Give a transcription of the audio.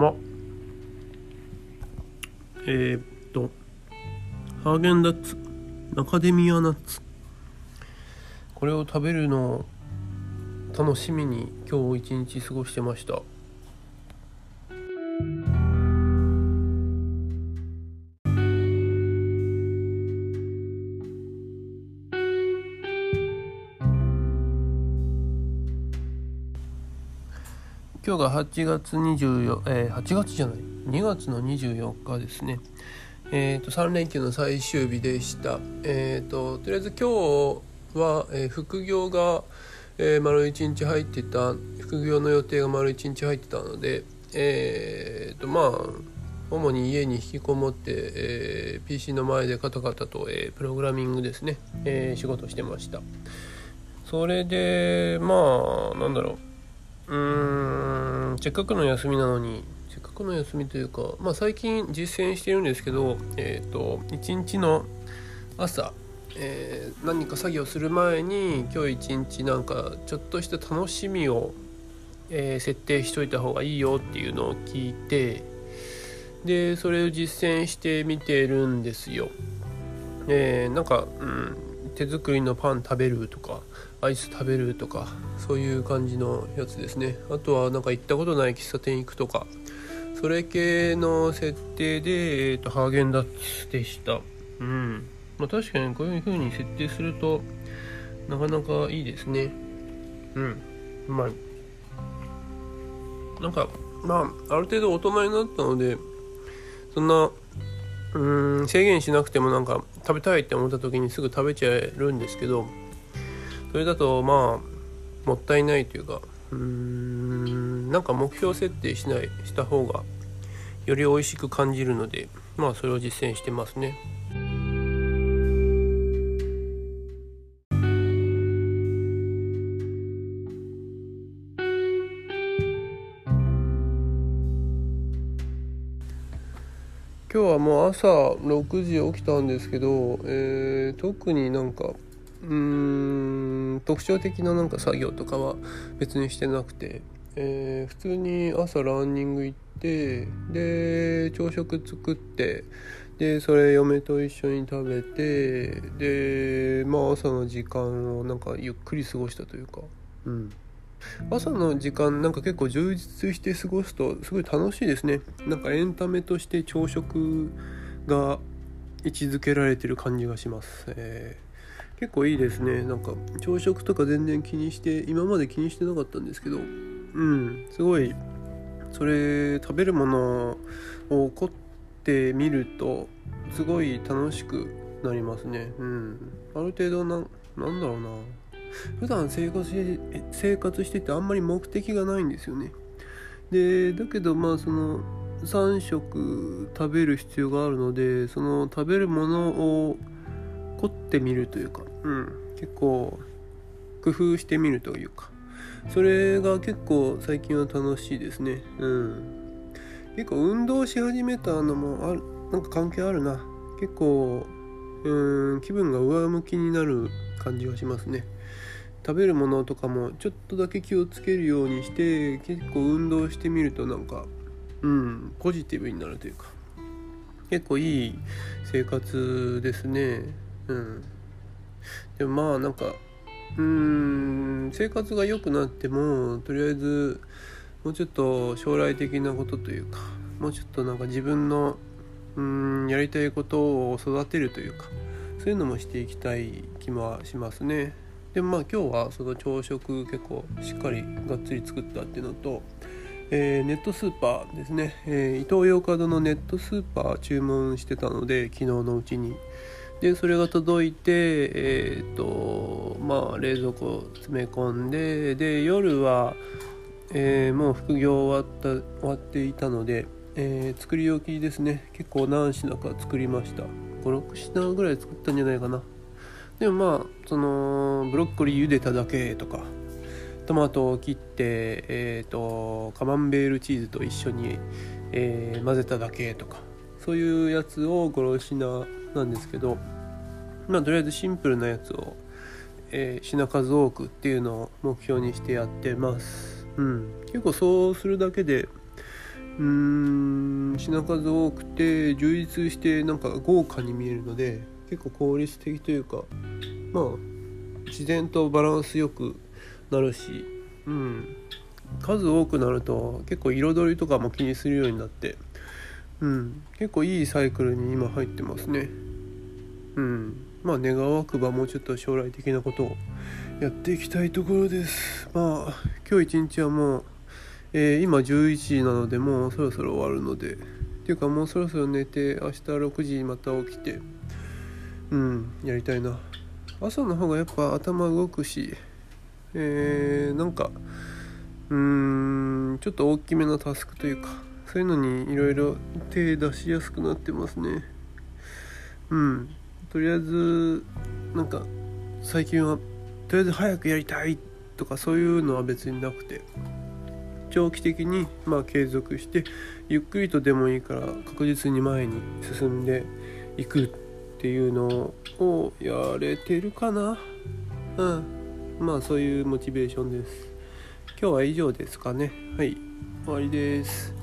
まえー、っとハーゲンダッツアカデミアナッツ。これを食べるのを楽しみに今日一日過ごしてました。今日が8月24、えー、8月じゃない2月の24日ですね。えーと、3連休の最終日でした、えーと、とりあえず今日は、えー、副業が、えー、丸1日入ってた副業の予定が丸1日入ってたのでえーとまあ主に家に引きこもって、えー、PC の前でカタカタと、えー、プログラミングですね、えー、仕事してました。それでまあなんだろう。うーんせっかくの休みなのにせっかくの休みというか、まあ、最近実践してるんですけど、えーと、一日の朝、えー、何か作業する前に今日一日なんかちょっとした楽しみを、えー、設定しといた方がいいよっていうのを聞いてでそれを実践してみてるんですよ。えー、なんか、うん、手作りのパン食べるとかアイス食べるとかそういう感じのやつですね。あとはなんか行ったことない喫茶店行くとかそれ系の設定で、えーと、ハーゲンダッツでした。うん。まあ確かにこういう風に設定するとなかなかいいですね。うん。うまいなんかまあある程度大人になったのでそんなうん制限しなくてもなんか食べたいって思った時にすぐ食べちゃえるんですけどそれだとまあもったいないというかうーんなんか目標設定しないした方がより美味しく感じるのでまあそれを実践してますね。今日はもう朝6時起きたんですけど、えー、特になんかうーん特徴的ななんか作業とかは別にしてなくて、えー、普通に朝ランニング行ってで朝食作ってでそれ嫁と一緒に食べてでまあ朝の時間をなんかゆっくり過ごしたというかうん。朝の時間なんか結構充実して過ごすとすごい楽しいですね。なんかエンタメとして朝食が位置づけられてる感じがします、えー、結構いいですね。なんか朝食とか全然気にして今まで気にしてなかったんですけどうんすごいそれ食べるものを凝ってみるとすごい楽しくなりますね。うん。ある程度ななんだろうな。普段生活し生活しててあんまり目的がないんですよね。でだけどまあその3食食べる必要があるのでその食べるものを凝ってみるというか、うん、結構工夫してみるというか。それが結構最近は楽しいですね。うん。結構運動し始めたのもあるなんか関係あるな。結構うん気分が上向きになる感じがしますね。食べるものとかもちょっとだけ気をつけるようにして結構運動してみるとなんかうんポジティブになるというか結構いい生活ですねうんでもまあなんかうん生活が良くなってもとりあえずもうちょっと将来的なことというかもうちょっとなんか自分のうんやりたいことを育てるというかそういうのもしていきたい気もしますね。でまあ今日はその朝食結構しっかりがっつり作ったっていうのと、えー、ネットスーパーですね、えー、イトーヨーカドーのネットスーパー注文してたので昨日のうちに。でそれが届いてえっ、ー、とまあ冷蔵庫詰め込んでで夜は、えー、もう副業終わった終わっていたので、えー、作り置きですね。結構何品か作りました。56品ぐらい作ったんじゃないかな。でもまあそのブロッコリー茹でただけとかトマトを切って、えーと、カマンベールチーズと一緒に、えー、混ぜただけとかそういうやつを56品なんですけどまあとりあえずシンプルなやつを、えー、品数多くっていうのを目標にしてやってます。うん。結構そうするだけでうーん品数多くて充実してなんか豪華に見えるので結構効率的というかまあ自然とバランスよくなるし、うん、数多くなると結構彩りとかも気にするようになって、うん、結構いいサイクルに今入ってますね。うん、まあ願わくばもうちょっと将来的なことをやっていきたいところです。まあ今日一日はもう、えー、今11時なのでもうそろそろ終わるのでっていうかもうそろそろ寝て明日6時また起きてうん。やりたいな。朝の方がやっぱ頭動くしえー、なんかうーんちょっと大きめのタスクというかそういうのにいろいろ手出しやすくなってますね。うん。とりあえずなんか最近はとりあえず早くやりたいとかそういうのは別になくて長期的にまあ継続してゆっくりとでもいいから確実に前に進んでいくっていうのをやれてるかな。うん。まあそういうモチベーションです。今日は以上ですかね。はい。終わりです。